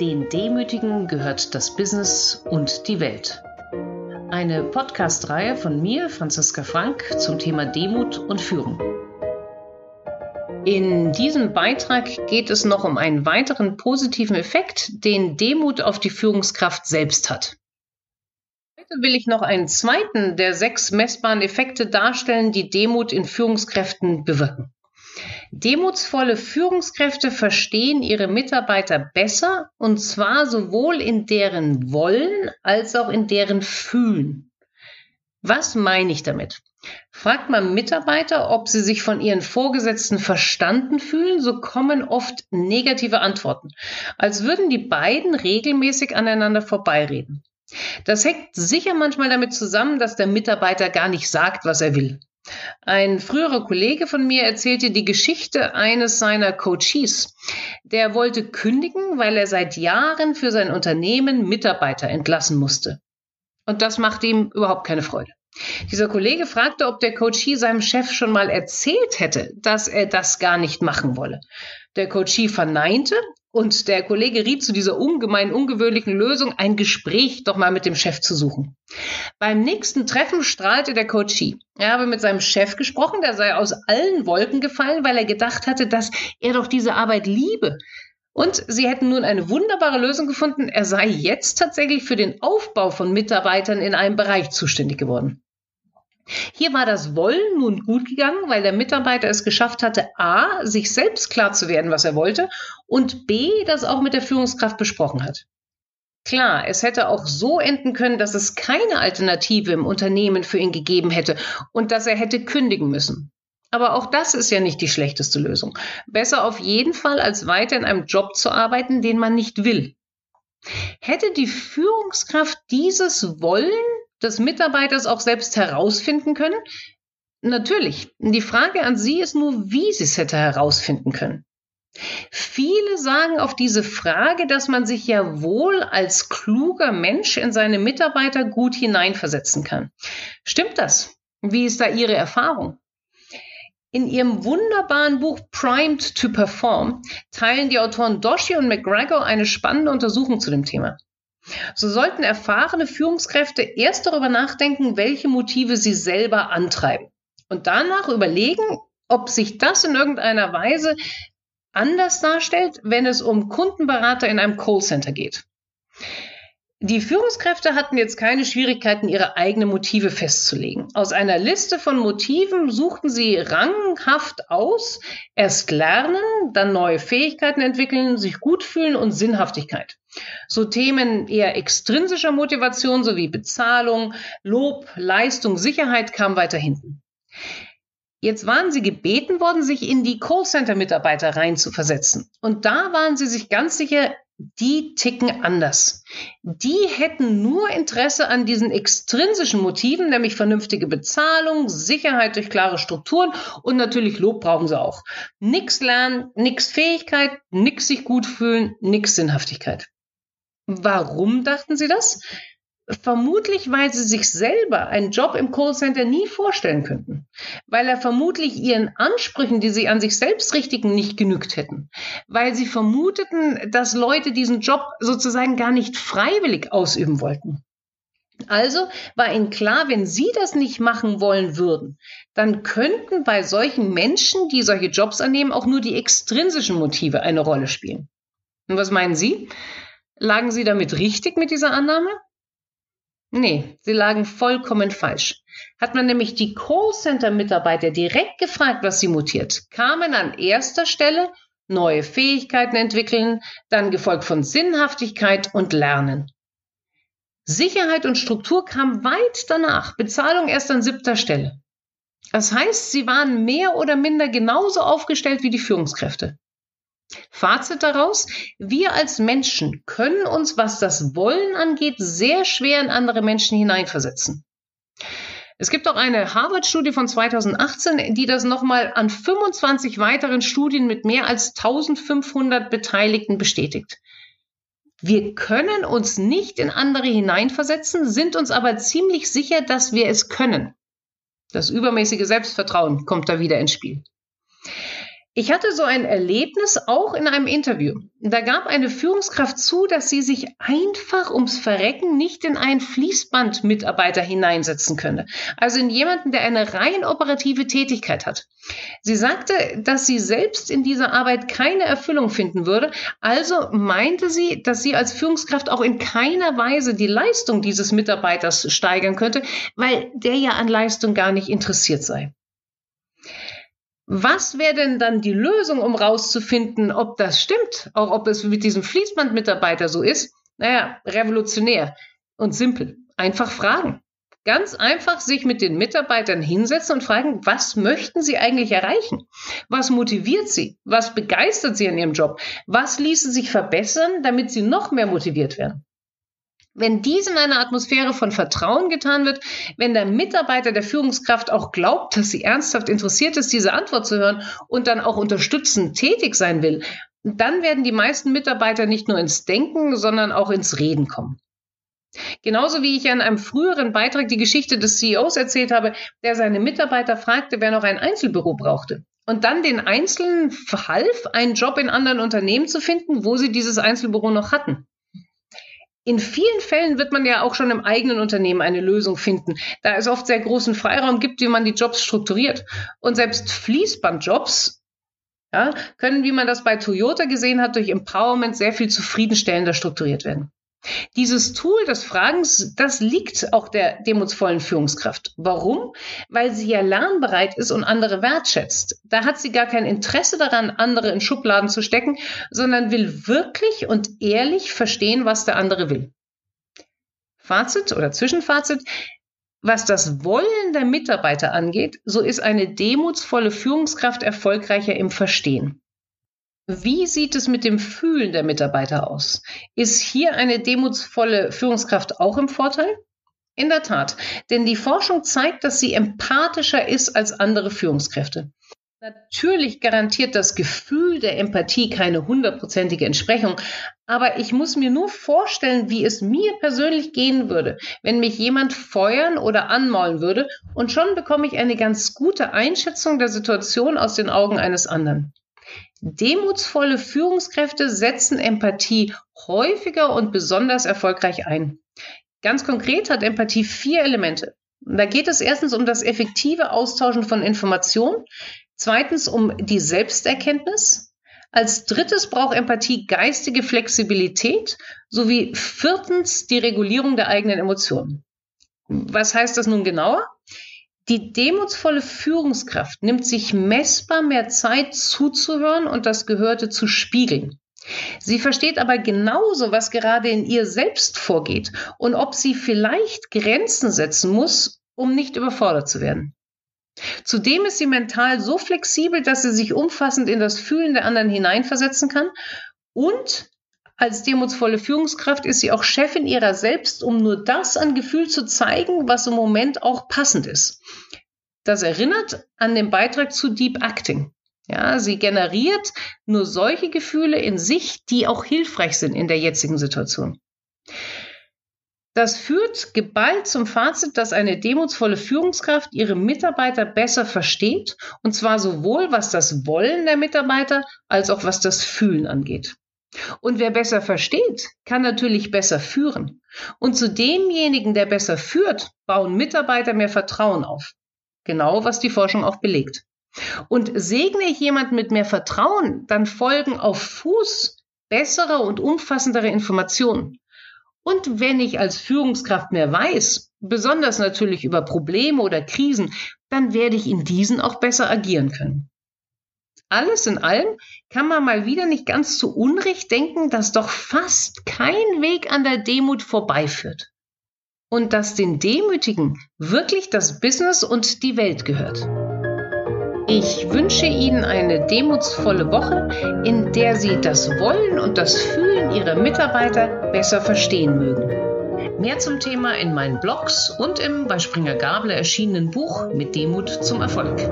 Den Demütigen gehört das Business und die Welt. Eine Podcast-Reihe von mir, Franziska Frank, zum Thema Demut und Führung. In diesem Beitrag geht es noch um einen weiteren positiven Effekt, den Demut auf die Führungskraft selbst hat. Heute will ich noch einen zweiten der sechs messbaren Effekte darstellen, die Demut in Führungskräften bewirken. Demutsvolle Führungskräfte verstehen ihre Mitarbeiter besser und zwar sowohl in deren Wollen als auch in deren Fühlen. Was meine ich damit? Fragt man Mitarbeiter, ob sie sich von ihren Vorgesetzten verstanden fühlen, so kommen oft negative Antworten, als würden die beiden regelmäßig aneinander vorbeireden. Das hängt sicher manchmal damit zusammen, dass der Mitarbeiter gar nicht sagt, was er will. Ein früherer Kollege von mir erzählte die Geschichte eines seiner Coaches. Der wollte kündigen, weil er seit Jahren für sein Unternehmen Mitarbeiter entlassen musste. Und das machte ihm überhaupt keine Freude. Dieser Kollege fragte, ob der Coachie seinem Chef schon mal erzählt hätte, dass er das gar nicht machen wolle. Der Coachie verneinte und der Kollege riet zu dieser ungemein ungewöhnlichen Lösung, ein Gespräch doch mal mit dem Chef zu suchen. Beim nächsten Treffen strahlte der Coachie. Er habe mit seinem Chef gesprochen, der sei aus allen Wolken gefallen, weil er gedacht hatte, dass er doch diese Arbeit liebe. Und sie hätten nun eine wunderbare Lösung gefunden. Er sei jetzt tatsächlich für den Aufbau von Mitarbeitern in einem Bereich zuständig geworden. Hier war das Wollen nun gut gegangen, weil der Mitarbeiter es geschafft hatte, a, sich selbst klar zu werden, was er wollte, und b, das auch mit der Führungskraft besprochen hat. Klar, es hätte auch so enden können, dass es keine Alternative im Unternehmen für ihn gegeben hätte und dass er hätte kündigen müssen. Aber auch das ist ja nicht die schlechteste Lösung. Besser auf jeden Fall, als weiter in einem Job zu arbeiten, den man nicht will. Hätte die Führungskraft dieses Wollen des Mitarbeiters auch selbst herausfinden können? Natürlich. Die Frage an Sie ist nur, wie Sie es hätte herausfinden können. Viele sagen auf diese Frage, dass man sich ja wohl als kluger Mensch in seine Mitarbeiter gut hineinversetzen kann. Stimmt das? Wie ist da Ihre Erfahrung? In ihrem wunderbaren Buch Primed to Perform teilen die Autoren Doshi und McGregor eine spannende Untersuchung zu dem Thema. So sollten erfahrene Führungskräfte erst darüber nachdenken, welche Motive sie selber antreiben. Und danach überlegen, ob sich das in irgendeiner Weise anders darstellt, wenn es um Kundenberater in einem Callcenter geht. Die Führungskräfte hatten jetzt keine Schwierigkeiten, ihre eigenen Motive festzulegen. Aus einer Liste von Motiven suchten sie ranghaft aus, erst lernen, dann neue Fähigkeiten entwickeln, sich gut fühlen und Sinnhaftigkeit. So Themen eher extrinsischer Motivation sowie Bezahlung, Lob, Leistung, Sicherheit kamen weiter hinten. Jetzt waren sie gebeten worden, sich in die Callcenter-Mitarbeiter reinzuversetzen. Und da waren sie sich ganz sicher, die ticken anders. Die hätten nur Interesse an diesen extrinsischen Motiven, nämlich vernünftige Bezahlung, Sicherheit durch klare Strukturen und natürlich Lob brauchen sie auch. Nix lernen, nix Fähigkeit, nix sich gut fühlen, nix Sinnhaftigkeit. Warum dachten sie das? Vermutlich, weil sie sich selber einen Job im Callcenter nie vorstellen könnten. Weil er vermutlich ihren Ansprüchen, die sie an sich selbst richtigen, nicht genügt hätten. Weil sie vermuteten, dass Leute diesen Job sozusagen gar nicht freiwillig ausüben wollten. Also war ihnen klar, wenn sie das nicht machen wollen würden, dann könnten bei solchen Menschen, die solche Jobs annehmen, auch nur die extrinsischen Motive eine Rolle spielen. Und was meinen Sie? Lagen Sie damit richtig mit dieser Annahme? Nee, sie lagen vollkommen falsch. Hat man nämlich die Callcenter-Mitarbeiter direkt gefragt, was sie mutiert, kamen an erster Stelle neue Fähigkeiten entwickeln, dann gefolgt von Sinnhaftigkeit und Lernen. Sicherheit und Struktur kam weit danach, Bezahlung erst an siebter Stelle. Das heißt, sie waren mehr oder minder genauso aufgestellt wie die Führungskräfte. Fazit daraus, wir als Menschen können uns, was das Wollen angeht, sehr schwer in andere Menschen hineinversetzen. Es gibt auch eine Harvard-Studie von 2018, die das nochmal an 25 weiteren Studien mit mehr als 1500 Beteiligten bestätigt. Wir können uns nicht in andere hineinversetzen, sind uns aber ziemlich sicher, dass wir es können. Das übermäßige Selbstvertrauen kommt da wieder ins Spiel. Ich hatte so ein Erlebnis auch in einem Interview. Da gab eine Führungskraft zu, dass sie sich einfach ums Verrecken nicht in einen Fließbandmitarbeiter hineinsetzen könne. Also in jemanden, der eine rein operative Tätigkeit hat. Sie sagte, dass sie selbst in dieser Arbeit keine Erfüllung finden würde. Also meinte sie, dass sie als Führungskraft auch in keiner Weise die Leistung dieses Mitarbeiters steigern könnte, weil der ja an Leistung gar nicht interessiert sei. Was wäre denn dann die Lösung, um rauszufinden, ob das stimmt? Auch ob es mit diesem Fließbandmitarbeiter so ist? Naja, revolutionär und simpel. Einfach fragen. Ganz einfach sich mit den Mitarbeitern hinsetzen und fragen, was möchten sie eigentlich erreichen? Was motiviert sie? Was begeistert sie an ihrem Job? Was ließe sich verbessern, damit sie noch mehr motiviert werden? Wenn dies in einer Atmosphäre von Vertrauen getan wird, wenn der Mitarbeiter der Führungskraft auch glaubt, dass sie ernsthaft interessiert ist, diese Antwort zu hören und dann auch unterstützend tätig sein will, dann werden die meisten Mitarbeiter nicht nur ins Denken, sondern auch ins Reden kommen. Genauso wie ich in einem früheren Beitrag die Geschichte des CEOs erzählt habe, der seine Mitarbeiter fragte, wer noch ein Einzelbüro brauchte. Und dann den Einzelnen half, einen Job in anderen Unternehmen zu finden, wo sie dieses Einzelbüro noch hatten. In vielen Fällen wird man ja auch schon im eigenen Unternehmen eine Lösung finden, da es oft sehr großen Freiraum gibt, wie man die Jobs strukturiert. Und selbst Fließbandjobs ja, können, wie man das bei Toyota gesehen hat, durch Empowerment sehr viel zufriedenstellender strukturiert werden. Dieses Tool des Fragens, das liegt auch der demutsvollen Führungskraft. Warum? Weil sie ja lernbereit ist und andere wertschätzt. Da hat sie gar kein Interesse daran, andere in Schubladen zu stecken, sondern will wirklich und ehrlich verstehen, was der andere will. Fazit oder Zwischenfazit. Was das Wollen der Mitarbeiter angeht, so ist eine demutsvolle Führungskraft erfolgreicher im Verstehen. Wie sieht es mit dem Fühlen der Mitarbeiter aus? Ist hier eine demutsvolle Führungskraft auch im Vorteil? In der Tat, denn die Forschung zeigt, dass sie empathischer ist als andere Führungskräfte. Natürlich garantiert das Gefühl der Empathie keine hundertprozentige Entsprechung, aber ich muss mir nur vorstellen, wie es mir persönlich gehen würde, wenn mich jemand feuern oder anmaulen würde, und schon bekomme ich eine ganz gute Einschätzung der Situation aus den Augen eines anderen. Demutsvolle Führungskräfte setzen Empathie häufiger und besonders erfolgreich ein. Ganz konkret hat Empathie vier Elemente. Da geht es erstens um das effektive Austauschen von Informationen, zweitens um die Selbsterkenntnis, als drittes braucht Empathie geistige Flexibilität sowie viertens die Regulierung der eigenen Emotionen. Was heißt das nun genauer? Die demutsvolle Führungskraft nimmt sich messbar mehr Zeit zuzuhören und das Gehörte zu spiegeln. Sie versteht aber genauso, was gerade in ihr selbst vorgeht und ob sie vielleicht Grenzen setzen muss, um nicht überfordert zu werden. Zudem ist sie mental so flexibel, dass sie sich umfassend in das Fühlen der anderen hineinversetzen kann und als demutsvolle Führungskraft ist sie auch Chefin ihrer selbst, um nur das an Gefühl zu zeigen, was im Moment auch passend ist. Das erinnert an den Beitrag zu Deep Acting. Ja, sie generiert nur solche Gefühle in sich, die auch hilfreich sind in der jetzigen Situation. Das führt geballt zum Fazit, dass eine demutsvolle Führungskraft ihre Mitarbeiter besser versteht, und zwar sowohl was das Wollen der Mitarbeiter als auch was das Fühlen angeht. Und wer besser versteht, kann natürlich besser führen. Und zu demjenigen, der besser führt, bauen Mitarbeiter mehr Vertrauen auf. Genau, was die Forschung auch belegt. Und segne ich jemanden mit mehr Vertrauen, dann folgen auf Fuß bessere und umfassendere Informationen. Und wenn ich als Führungskraft mehr weiß, besonders natürlich über Probleme oder Krisen, dann werde ich in diesen auch besser agieren können. Alles in allem kann man mal wieder nicht ganz zu Unrecht denken, dass doch fast kein Weg an der Demut vorbeiführt. Und dass den Demütigen wirklich das Business und die Welt gehört. Ich wünsche Ihnen eine demutsvolle Woche, in der Sie das Wollen und das Fühlen Ihrer Mitarbeiter besser verstehen mögen. Mehr zum Thema in meinen Blogs und im bei Springer Gabler erschienenen Buch Mit Demut zum Erfolg.